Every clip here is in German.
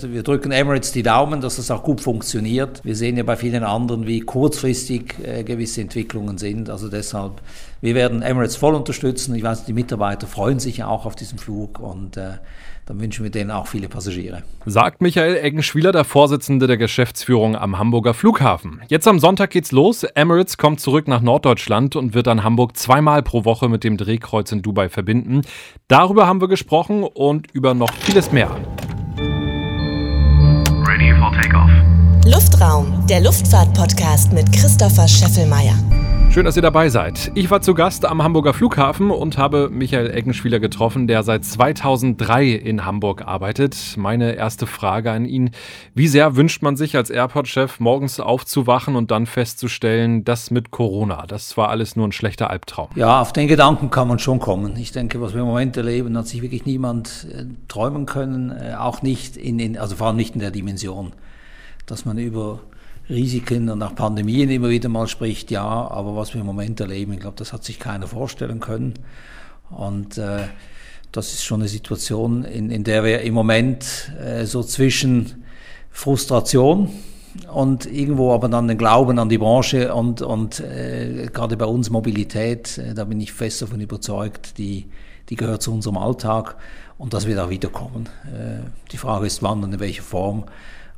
Wir drücken Emirates die Daumen, dass das auch gut funktioniert. Wir sehen ja bei vielen anderen, wie kurzfristig äh, gewisse Entwicklungen sind. Also deshalb, wir werden Emirates voll unterstützen. Ich weiß, die Mitarbeiter freuen sich ja auch auf diesen Flug und äh, dann wünschen wir denen auch viele Passagiere. Sagt Michael Eggenschwieler, der Vorsitzende der Geschäftsführung am Hamburger Flughafen. Jetzt am Sonntag geht's los. Emirates kommt zurück nach Norddeutschland und wird dann Hamburg zweimal pro Woche mit dem Drehkreuz in Dubai verbinden. Darüber haben wir gesprochen und über noch vieles mehr. Takeoff. Luftraum, der Luftfahrt-Podcast mit Christopher Scheffelmeier. Schön, dass ihr dabei seid. Ich war zu Gast am Hamburger Flughafen und habe Michael Eggenschwieler getroffen, der seit 2003 in Hamburg arbeitet. Meine erste Frage an ihn. Wie sehr wünscht man sich als Airport-Chef, morgens aufzuwachen und dann festzustellen, das mit Corona, das war alles nur ein schlechter Albtraum? Ja, auf den Gedanken kann man schon kommen. Ich denke, was wir im Moment erleben, hat sich wirklich niemand äh, träumen können, äh, auch nicht in, in, also vor allem nicht in der Dimension, dass man über Risiken und auch Pandemien immer wieder mal spricht, ja, aber was wir im Moment erleben, ich glaube, das hat sich keiner vorstellen können. Und äh, das ist schon eine Situation, in, in der wir im Moment äh, so zwischen Frustration und irgendwo aber dann den Glauben an die Branche und, und äh, gerade bei uns Mobilität, äh, da bin ich fest davon überzeugt, die, die gehört zu unserem Alltag und das wird auch wiederkommen. Äh, die Frage ist, wann und in welcher Form.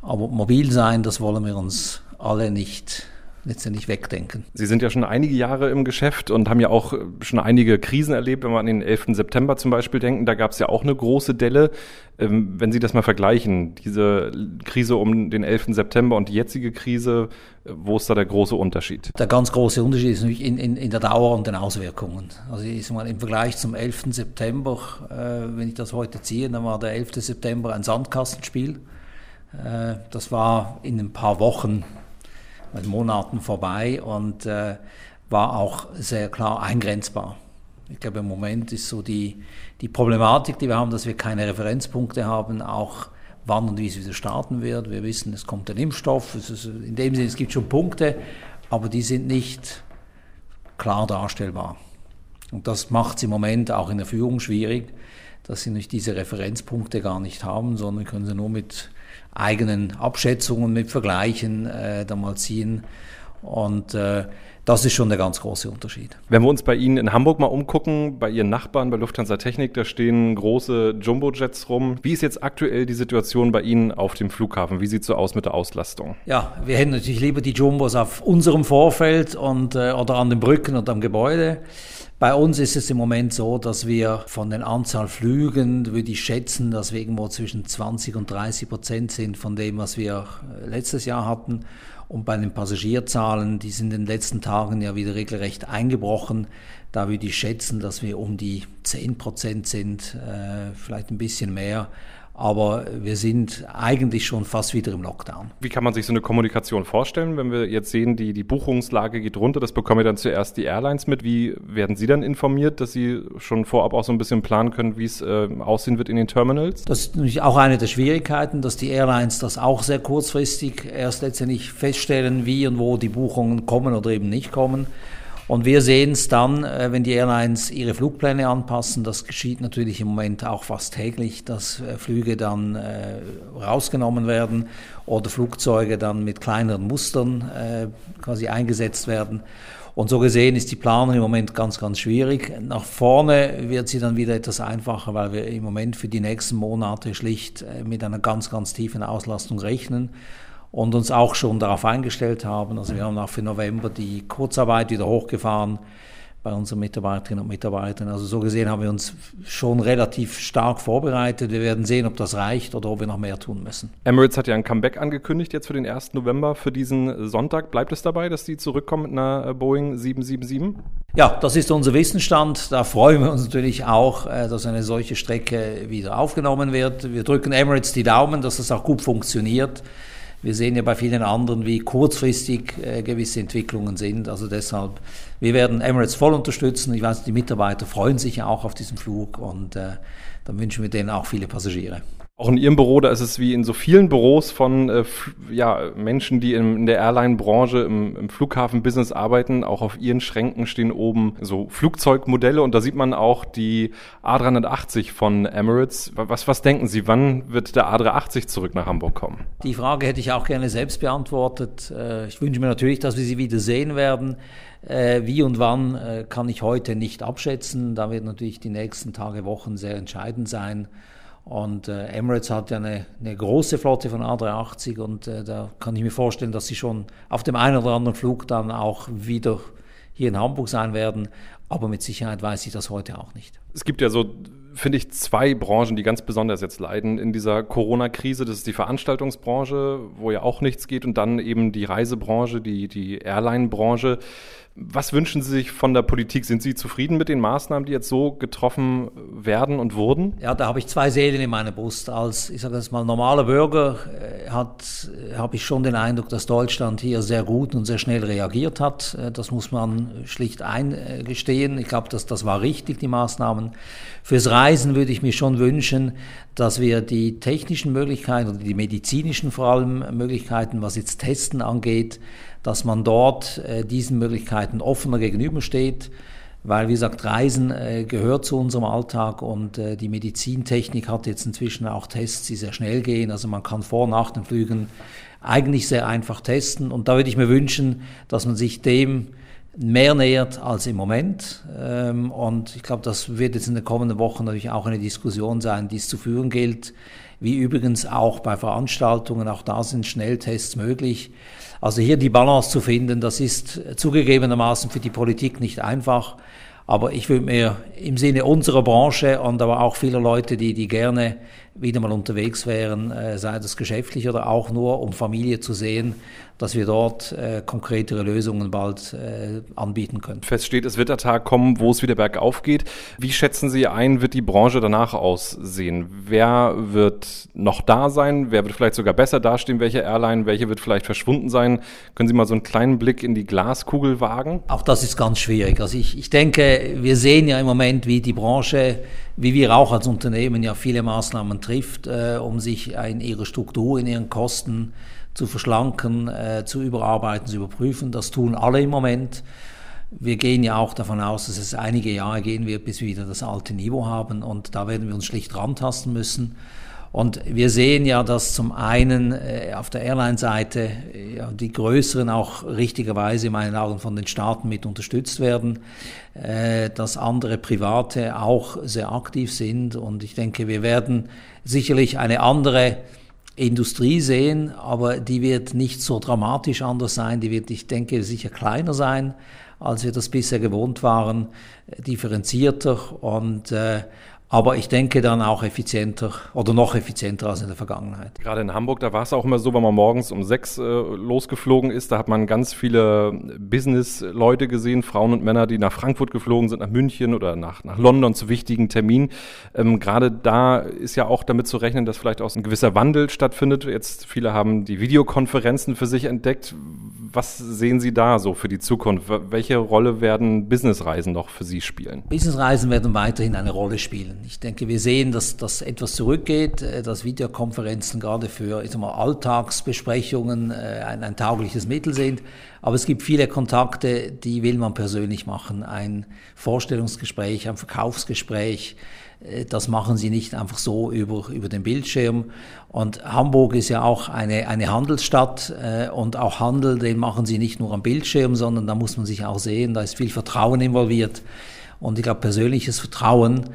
Aber mobil sein, das wollen wir uns alle nicht letztendlich wegdenken. Sie sind ja schon einige Jahre im Geschäft und haben ja auch schon einige Krisen erlebt, wenn wir an den 11. September zum Beispiel denken. Da gab es ja auch eine große Delle. Ähm, wenn Sie das mal vergleichen, diese Krise um den 11. September und die jetzige Krise, wo ist da der große Unterschied? Der ganz große Unterschied ist natürlich in, in, in der Dauer und den Auswirkungen. Also ich sag mal, im Vergleich zum 11. September, äh, wenn ich das heute ziehe, dann war der 11. September ein Sandkastenspiel. Äh, das war in ein paar Wochen, Monaten vorbei und äh, war auch sehr klar eingrenzbar. Ich glaube, im Moment ist so die, die Problematik, die wir haben, dass wir keine Referenzpunkte haben, auch wann und wie es wieder starten wird. Wir wissen, es kommt ein Impfstoff, ist, in dem Sinne, es gibt schon Punkte, aber die sind nicht klar darstellbar. Und das macht es im Moment auch in der Führung schwierig, dass sie nicht diese Referenzpunkte gar nicht haben, sondern können sie nur mit eigenen Abschätzungen, mit Vergleichen äh, da mal ziehen. Und äh, das ist schon der ganz große Unterschied. Wenn wir uns bei Ihnen in Hamburg mal umgucken, bei Ihren Nachbarn bei Lufthansa Technik, da stehen große Jumbo-Jets rum. Wie ist jetzt aktuell die Situation bei Ihnen auf dem Flughafen? Wie sieht es so aus mit der Auslastung? Ja, wir hätten natürlich lieber die Jumbos auf unserem Vorfeld und, äh, oder an den Brücken und am Gebäude. Bei uns ist es im Moment so, dass wir von den Anzahl Flügen, würde ich schätzen, dass wir irgendwo zwischen 20 und 30 Prozent sind von dem, was wir äh, letztes Jahr hatten. Und bei den Passagierzahlen, die sind in den letzten Tagen ja wieder regelrecht eingebrochen. Da würde ich schätzen, dass wir um die 10 Prozent sind, äh, vielleicht ein bisschen mehr aber wir sind eigentlich schon fast wieder im Lockdown. Wie kann man sich so eine Kommunikation vorstellen, wenn wir jetzt sehen, die, die Buchungslage geht runter, das bekommen wir dann zuerst die Airlines mit. Wie werden Sie dann informiert, dass Sie schon vorab auch so ein bisschen planen können, wie es äh, aussehen wird in den Terminals? Das ist natürlich auch eine der Schwierigkeiten, dass die Airlines das auch sehr kurzfristig erst letztendlich feststellen, wie und wo die Buchungen kommen oder eben nicht kommen. Und wir sehen es dann, äh, wenn die Airlines ihre Flugpläne anpassen. Das geschieht natürlich im Moment auch fast täglich, dass äh, Flüge dann äh, rausgenommen werden oder Flugzeuge dann mit kleineren Mustern quasi eingesetzt werden. Und so gesehen ist die Planung im Moment ganz, ganz schwierig. Nach vorne wird sie dann wieder etwas einfacher, weil wir im Moment für die nächsten Monate schlicht mit einer ganz, ganz tiefen Auslastung rechnen und uns auch schon darauf eingestellt haben. Also wir haben auch für November die Kurzarbeit wieder hochgefahren bei unseren Mitarbeiterinnen und Mitarbeitern. Also so gesehen haben wir uns schon relativ stark vorbereitet. Wir werden sehen, ob das reicht oder ob wir noch mehr tun müssen. Emirates hat ja ein Comeback angekündigt jetzt für den 1. November für diesen Sonntag. Bleibt es dabei, dass die zurückkommen mit einer äh, Boeing 777? Ja, das ist unser Wissensstand. Da freuen wir uns natürlich auch, äh, dass eine solche Strecke wieder aufgenommen wird. Wir drücken Emirates die Daumen, dass das auch gut funktioniert. Wir sehen ja bei vielen anderen, wie kurzfristig äh, gewisse Entwicklungen sind. Also deshalb, wir werden Emirates voll unterstützen. Ich weiß, die Mitarbeiter freuen sich ja auch auf diesen Flug und äh, dann wünschen wir denen auch viele Passagiere. Auch in Ihrem Büro, da ist es wie in so vielen Büros von äh, ja, Menschen, die in, in der Airline-Branche, im, im Flughafen-Business arbeiten. Auch auf Ihren Schränken stehen oben so Flugzeugmodelle und da sieht man auch die A380 von Emirates. Was, was denken Sie, wann wird der A380 zurück nach Hamburg kommen? Die Frage hätte ich auch gerne selbst beantwortet. Äh, ich wünsche mir natürlich, dass wir sie wieder sehen werden. Äh, wie und wann äh, kann ich heute nicht abschätzen. Da wird natürlich die nächsten Tage, Wochen sehr entscheidend sein. Und äh, Emirates hat ja eine, eine, große Flotte von A380 und äh, da kann ich mir vorstellen, dass sie schon auf dem einen oder anderen Flug dann auch wieder hier in Hamburg sein werden. Aber mit Sicherheit weiß ich das heute auch nicht. Es gibt ja so, finde ich, zwei Branchen, die ganz besonders jetzt leiden in dieser Corona-Krise. Das ist die Veranstaltungsbranche, wo ja auch nichts geht, und dann eben die Reisebranche, die, die Airline-Branche. Was wünschen Sie sich von der Politik? Sind Sie zufrieden mit den Maßnahmen, die jetzt so getroffen werden und wurden? Ja, da habe ich zwei Seelen in meiner Brust. Als, ich sage das mal, normaler Bürger äh, hat, habe ich schon den Eindruck, dass Deutschland hier sehr gut und sehr schnell reagiert hat. Äh, das muss man schlicht eingestehen. Ich glaube, dass das war richtig, die Maßnahmen. Fürs Reisen würde ich mir schon wünschen, dass wir die technischen Möglichkeiten oder die medizinischen vor allem Möglichkeiten, was jetzt Testen angeht, dass man dort äh, diesen Möglichkeiten offener gegenübersteht, weil, wie gesagt, Reisen äh, gehört zu unserem Alltag und äh, die Medizintechnik hat jetzt inzwischen auch Tests, die sehr schnell gehen. Also man kann vor und nach den Flügen eigentlich sehr einfach testen und da würde ich mir wünschen, dass man sich dem mehr nähert als im Moment. Ähm, und ich glaube, das wird jetzt in den kommenden Wochen natürlich auch eine Diskussion sein, die es zu führen gilt. Wie übrigens auch bei Veranstaltungen, auch da sind Schnelltests möglich. Also hier die Balance zu finden, das ist zugegebenermaßen für die Politik nicht einfach. Aber ich würde mir im Sinne unserer Branche und aber auch vieler Leute, die, die gerne wieder mal unterwegs wären, äh, sei das geschäftlich oder auch nur um Familie zu sehen, dass wir dort äh, konkretere Lösungen bald äh, anbieten können. Fest steht, es wird der Tag kommen, wo es wieder bergauf geht. Wie schätzen Sie ein, wird die Branche danach aussehen? Wer wird noch da sein? Wer wird vielleicht sogar besser dastehen? Welche Airline? Welche wird vielleicht verschwunden sein? Können Sie mal so einen kleinen Blick in die Glaskugel wagen? Auch das ist ganz schwierig. Also ich, ich denke, wir sehen ja im Moment, wie die Branche, wie wir auch als Unternehmen ja viele Maßnahmen trifft, äh, um sich in ihrer Struktur, in ihren Kosten zu verschlanken, äh, zu überarbeiten, zu überprüfen. Das tun alle im Moment. Wir gehen ja auch davon aus, dass es einige Jahre gehen wird, bis wir wieder das alte Niveau haben und da werden wir uns schlicht rantasten müssen. Und wir sehen ja, dass zum einen äh, auf der Airline-Seite äh, die größeren auch richtigerweise in meinen Augen von den Staaten mit unterstützt werden, äh, dass andere Private auch sehr aktiv sind. Und ich denke, wir werden sicherlich eine andere Industrie sehen, aber die wird nicht so dramatisch anders sein, die wird, ich denke, sicher kleiner sein, als wir das bisher gewohnt waren, differenzierter. Und äh, aber ich denke dann auch effizienter oder noch effizienter als in der Vergangenheit. Gerade in Hamburg, da war es auch immer so, wenn man morgens um sechs äh, losgeflogen ist, da hat man ganz viele Business-Leute gesehen, Frauen und Männer, die nach Frankfurt geflogen sind, nach München oder nach, nach London zu wichtigen Terminen. Ähm, Gerade da ist ja auch damit zu rechnen, dass vielleicht auch ein gewisser Wandel stattfindet. Jetzt viele haben die Videokonferenzen für sich entdeckt. Was sehen Sie da so für die Zukunft? Welche Rolle werden Businessreisen noch für Sie spielen? Businessreisen werden weiterhin eine Rolle spielen. Ich denke, wir sehen, dass das etwas zurückgeht, äh, dass Videokonferenzen gerade für ich sag mal, Alltagsbesprechungen äh, ein, ein taugliches Mittel sind. Aber es gibt viele Kontakte, die will man persönlich machen. Ein Vorstellungsgespräch, ein Verkaufsgespräch, äh, das machen sie nicht einfach so über, über den Bildschirm. Und Hamburg ist ja auch eine, eine Handelsstadt und auch Handel, den machen sie nicht nur am Bildschirm, sondern da muss man sich auch sehen, da ist viel Vertrauen involviert. Und ich glaube, persönliches Vertrauen,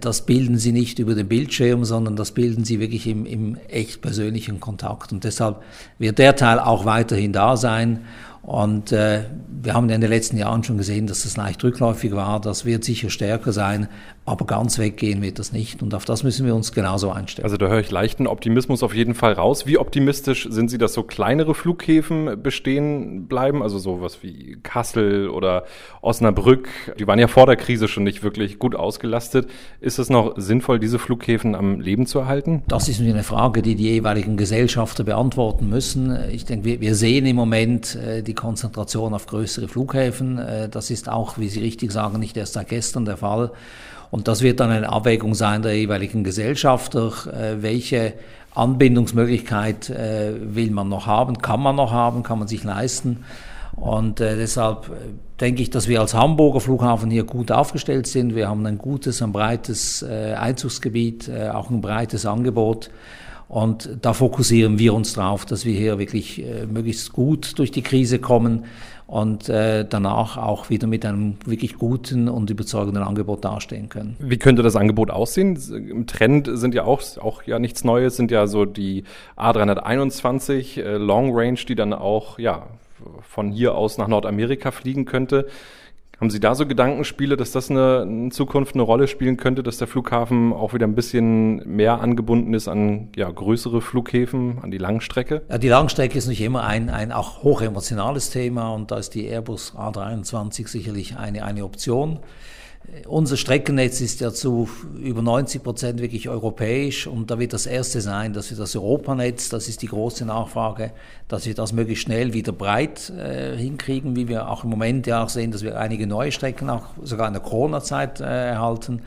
das bilden sie nicht über den Bildschirm, sondern das bilden sie wirklich im, im echt persönlichen Kontakt. Und deshalb wird der Teil auch weiterhin da sein. Und äh, wir haben in den letzten Jahren schon gesehen, dass das leicht rückläufig war. Das wird sicher stärker sein, aber ganz weggehen wird das nicht. Und auf das müssen wir uns genauso einstellen. Also da höre ich leichten Optimismus auf jeden Fall raus. Wie optimistisch sind Sie, dass so kleinere Flughäfen bestehen bleiben? Also sowas wie Kassel oder Osnabrück. Die waren ja vor der Krise schon nicht wirklich gut ausgelastet. Ist es noch sinnvoll, diese Flughäfen am Leben zu erhalten? Das ist eine Frage, die die jeweiligen Gesellschafter beantworten müssen. Ich denke, wir, wir sehen im Moment äh, die Konzentration auf größere Flughäfen. Äh, das ist auch, wie Sie richtig sagen, nicht erst seit gestern der Fall. Und das wird dann eine Abwägung sein der jeweiligen Gesellschafter, äh, welche Anbindungsmöglichkeit äh, will man noch haben, kann man noch haben, kann man sich leisten. Und äh, deshalb äh, denke ich, dass wir als Hamburger Flughafen hier gut aufgestellt sind. Wir haben ein gutes, ein breites äh, Einzugsgebiet, äh, auch ein breites Angebot. Und da fokussieren wir uns drauf, dass wir hier wirklich äh, möglichst gut durch die Krise kommen und äh, danach auch wieder mit einem wirklich guten und überzeugenden Angebot dastehen können. Wie könnte das Angebot aussehen? Im Trend sind ja auch, auch ja nichts Neues, sind ja so die A321 äh, Long Range, die dann auch ja von hier aus nach Nordamerika fliegen könnte. Haben Sie da so Gedankenspiele, dass das eine, in Zukunft eine Rolle spielen könnte, dass der Flughafen auch wieder ein bisschen mehr angebunden ist an ja, größere Flughäfen, an die Langstrecke? Ja, die Langstrecke ist nicht immer ein, ein auch hochemotionales Thema und da ist die Airbus A320 sicherlich eine, eine Option. Unser Streckennetz ist ja zu über 90 Prozent wirklich europäisch und da wird das erste sein, dass wir das Europanetz, das ist die große Nachfrage, dass wir das möglichst schnell wieder breit äh, hinkriegen, wie wir auch im Moment ja auch sehen, dass wir einige neue Strecken auch sogar in der Corona-Zeit äh, erhalten.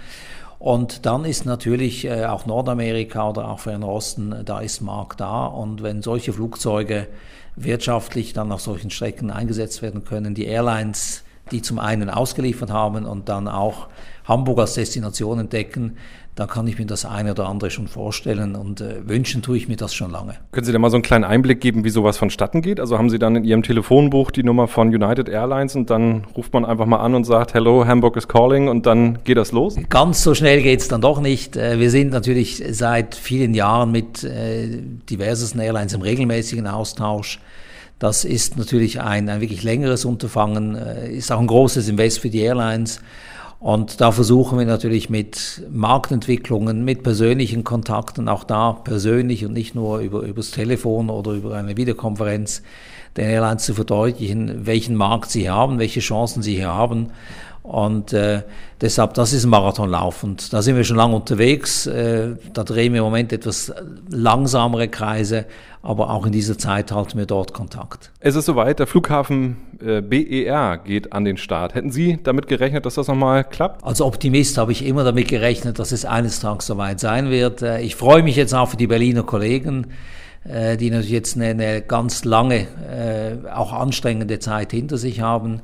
Und dann ist natürlich äh, auch Nordamerika oder auch Fernosten, da ist Markt da. Und wenn solche Flugzeuge wirtschaftlich dann auf solchen Strecken eingesetzt werden können, die Airlines die zum einen ausgeliefert haben und dann auch Hamburg als Destination entdecken, dann kann ich mir das eine oder andere schon vorstellen und äh, wünschen tue ich mir das schon lange. Können Sie da mal so einen kleinen Einblick geben, wie sowas vonstatten geht? Also haben Sie dann in Ihrem Telefonbuch die Nummer von United Airlines und dann ruft man einfach mal an und sagt, Hello, Hamburg is calling und dann geht das los? Ganz so schnell geht es dann doch nicht. Äh, wir sind natürlich seit vielen Jahren mit äh, diversesten Airlines im regelmäßigen Austausch. Das ist natürlich ein, ein wirklich längeres Unterfangen, äh, ist auch ein großes Invest für die Airlines. Und da versuchen wir natürlich mit Marktentwicklungen, mit persönlichen Kontakten, auch da persönlich und nicht nur über, übers Telefon oder über eine Videokonferenz, den Airlines zu verdeutlichen, welchen Markt sie haben, welche Chancen sie hier haben. Und äh, deshalb, das ist ein Marathonlauf und da sind wir schon lange unterwegs. Äh, da drehen wir im Moment etwas langsamere Kreise, aber auch in dieser Zeit halten wir dort Kontakt. Es ist soweit, der Flughafen äh, BER geht an den Start. Hätten Sie damit gerechnet, dass das nochmal klappt? Als Optimist habe ich immer damit gerechnet, dass es eines Tages soweit sein wird. Äh, ich freue mich jetzt auch für die Berliner Kollegen äh, die natürlich jetzt eine, eine ganz lange, äh, auch anstrengende Zeit hinter sich haben.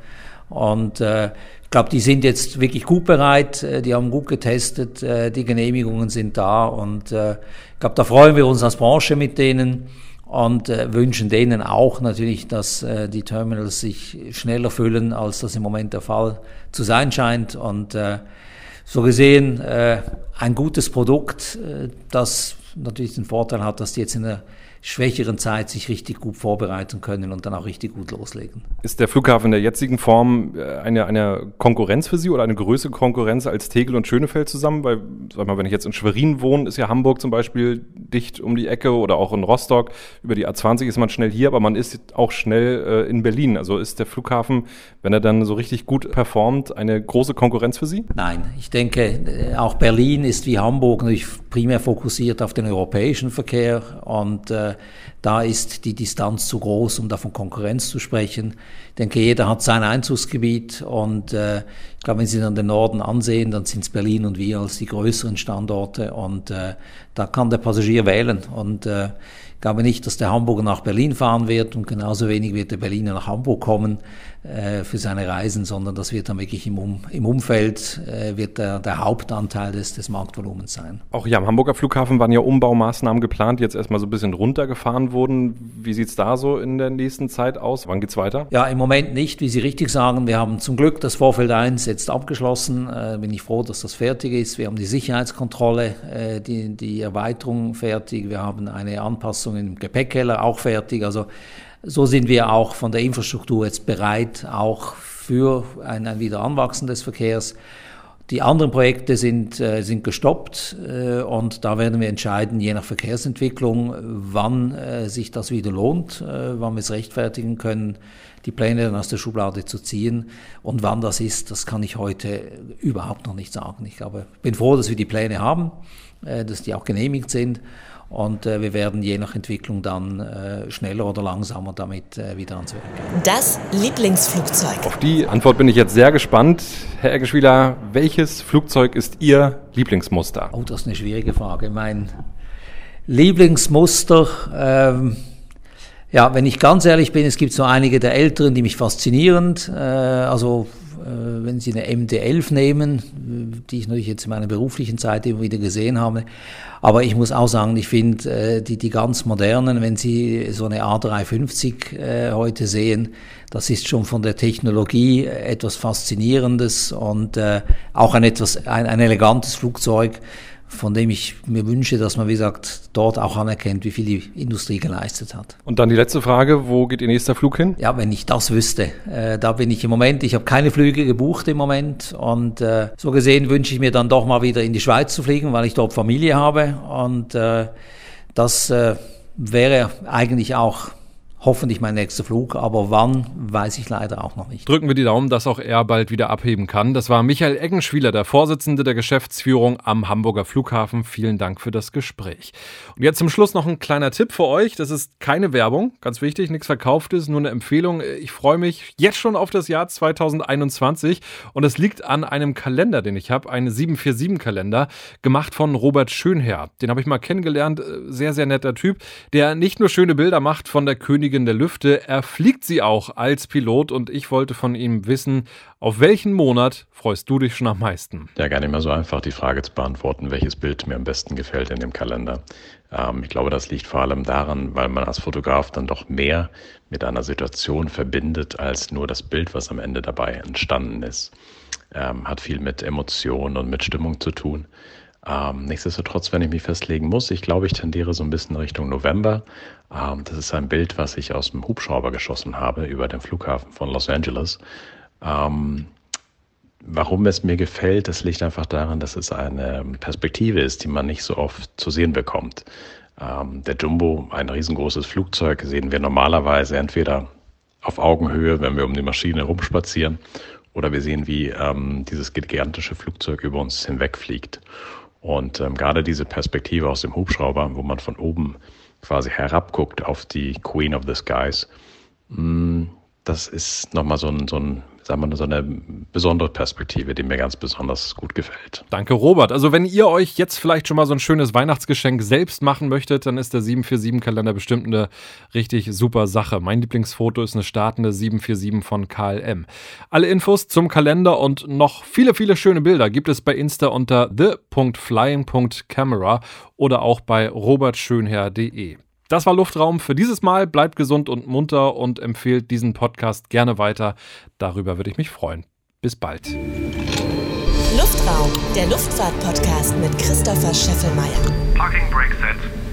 Und äh, ich glaube, die sind jetzt wirklich gut bereit, äh, die haben gut getestet, äh, die Genehmigungen sind da und äh, ich glaube, da freuen wir uns als Branche mit denen und wünschen denen auch natürlich, dass die Terminals sich schneller füllen, als das im Moment der Fall zu sein scheint. Und so gesehen ein gutes Produkt, das natürlich den Vorteil hat, dass die jetzt in der schwächeren Zeit sich richtig gut vorbereiten können und dann auch richtig gut loslegen. Ist der Flughafen in der jetzigen Form äh, eine, eine Konkurrenz für Sie oder eine größere Konkurrenz als Tegel und Schönefeld zusammen? Weil, sag mal, wenn ich jetzt in Schwerin wohne, ist ja Hamburg zum Beispiel dicht um die Ecke oder auch in Rostock. Über die A20 ist man schnell hier, aber man ist auch schnell äh, in Berlin. Also ist der Flughafen, wenn er dann so richtig gut performt, eine große Konkurrenz für Sie? Nein, ich denke, äh, auch Berlin ist wie Hamburg natürlich primär fokussiert auf den europäischen Verkehr und äh, da ist die Distanz zu groß, um da von Konkurrenz zu sprechen. Ich denke, jeder hat sein Einzugsgebiet und äh, ich glaube, wenn Sie dann den Norden ansehen, dann sind es Berlin und wir als die größeren Standorte und äh, da kann der Passagier wählen und äh, ich glaube nicht, dass der Hamburger nach Berlin fahren wird und genauso wenig wird der Berliner nach Hamburg kommen äh, für seine Reisen, sondern das wird dann wirklich im, um, im Umfeld äh, wird der, der Hauptanteil des, des Marktvolumens sein. Auch hier am Hamburger Flughafen waren ja Umbaumaßnahmen geplant, die jetzt erstmal so ein bisschen runtergefahren wurden. Wie sieht es da so in der nächsten Zeit aus? Wann geht's weiter? Ja, im Moment nicht, wie Sie richtig sagen. Wir haben zum Glück das Vorfeld 1 jetzt abgeschlossen. Äh, bin ich froh, dass das fertig ist. Wir haben die Sicherheitskontrolle, äh, die, die Erweiterung fertig. Wir haben eine Anpassung im Gepäckkeller auch fertig. Also so sind wir auch von der Infrastruktur jetzt bereit, auch für ein, ein Wiederanwachsen des Verkehrs. Die anderen Projekte sind, äh, sind gestoppt äh, und da werden wir entscheiden, je nach Verkehrsentwicklung, wann äh, sich das wieder lohnt, wann wir es rechtfertigen können, die Pläne dann aus der Schublade zu ziehen. Und wann das ist, das kann ich heute überhaupt noch nicht sagen. Ich glaube, bin froh, dass wir die Pläne haben, dass die auch genehmigt sind Und äh, wir werden je nach Entwicklung dann äh, schneller oder langsamer damit äh, wieder ans Werk gehen. Das Lieblingsflugzeug. Auf die Antwort bin ich jetzt sehr gespannt. Herr Eggeschwieler, welches Flugzeug ist Ihr Lieblingsmuster? Oh, das ist eine schwierige Frage. Mein Lieblingsmuster, ähm, ja, wenn ich ganz ehrlich bin, es gibt so einige der älteren, die mich faszinieren. Äh, also wenn Sie eine MD11 nehmen, die ich natürlich jetzt in meiner beruflichen Zeit immer wieder gesehen habe. Aber ich muss auch sagen, ich finde äh, die, die ganz modernen, wenn Sie so eine A350 äh, heute sehen, das ist schon von der Technologie etwas Faszinierendes und auch ein etwas, ein, ein elegantes Flugzeug von dem ich mir wünsche, dass man, wie gesagt, dort auch anerkennt, wie viel die Industrie geleistet hat. Und dann die letzte Frage, wo geht Ihr nächster Flug hin? Ja, wenn ich das wüsste. Äh, da bin ich im Moment, ich habe keine Flüge gebucht im Moment und äh, so gesehen wünsche ich mir dann doch mal wieder in die Schweiz zu fliegen, weil ich dort Familie habe und äh, das äh, wäre eigentlich auch hoffentlich mein nächster Flug, aber wann, weiß ich leider auch noch nicht. Drücken wir die Daumen, dass auch er bald wieder abheben kann. Das war Michael Eggenschwieler, der Vorsitzende der Geschäftsführung am Hamburger Flughafen. Vielen Dank für das Gespräch. Und jetzt zum Schluss noch ein kleiner Tipp für euch. Das ist keine Werbung, ganz wichtig, nichts verkauftes, nur eine Empfehlung. Ich freue mich jetzt schon auf das Jahr 2021 und es liegt an einem Kalender, den ich habe, einen 747-Kalender, gemacht von Robert Schönherr. Den habe ich mal kennengelernt, sehr, sehr netter Typ, der nicht nur schöne Bilder macht von der Königin Königin der Lüfte. Er fliegt sie auch als Pilot und ich wollte von ihm wissen, auf welchen Monat freust du dich schon am meisten? Ja, gar nicht mehr so einfach, die Frage zu beantworten, welches Bild mir am besten gefällt in dem Kalender. Ähm, ich glaube, das liegt vor allem daran, weil man als Fotograf dann doch mehr mit einer Situation verbindet, als nur das Bild, was am Ende dabei entstanden ist. Ähm, hat viel mit Emotionen und mit Stimmung zu tun. Ähm, nichtsdestotrotz, wenn ich mich festlegen muss, ich glaube, ich tendiere so ein bisschen Richtung November. Ähm, das ist ein Bild, was ich aus dem Hubschrauber geschossen habe über den Flughafen von Los Angeles. Ähm, warum es mir gefällt, das liegt einfach daran, dass es eine Perspektive ist, die man nicht so oft zu sehen bekommt. Ähm, der Jumbo, ein riesengroßes Flugzeug, sehen wir normalerweise entweder auf Augenhöhe, wenn wir um die Maschine rumspazieren, oder wir sehen, wie ähm, dieses gigantische Flugzeug über uns hinwegfliegt. Und ähm, gerade diese Perspektive aus dem Hubschrauber, wo man von oben quasi herabguckt auf die Queen of the Skies, mh, mm, das ist nochmal so ein, so ein sagen wir, so eine besondere Perspektive, die mir ganz besonders gut gefällt. Danke, Robert. Also, wenn ihr euch jetzt vielleicht schon mal so ein schönes Weihnachtsgeschenk selbst machen möchtet, dann ist der 747-Kalender bestimmt eine richtig super Sache. Mein Lieblingsfoto ist eine startende 747 von KLM. Alle Infos zum Kalender und noch viele, viele schöne Bilder gibt es bei Insta unter the.flying.camera oder auch bei robertschönherr.de. Das war Luftraum für dieses Mal. Bleibt gesund und munter und empfehlt diesen Podcast gerne weiter. Darüber würde ich mich freuen. Bis bald. Luftraum, der Luftfahrt-Podcast mit Christopher Scheffelmeier. Parking Brake Set.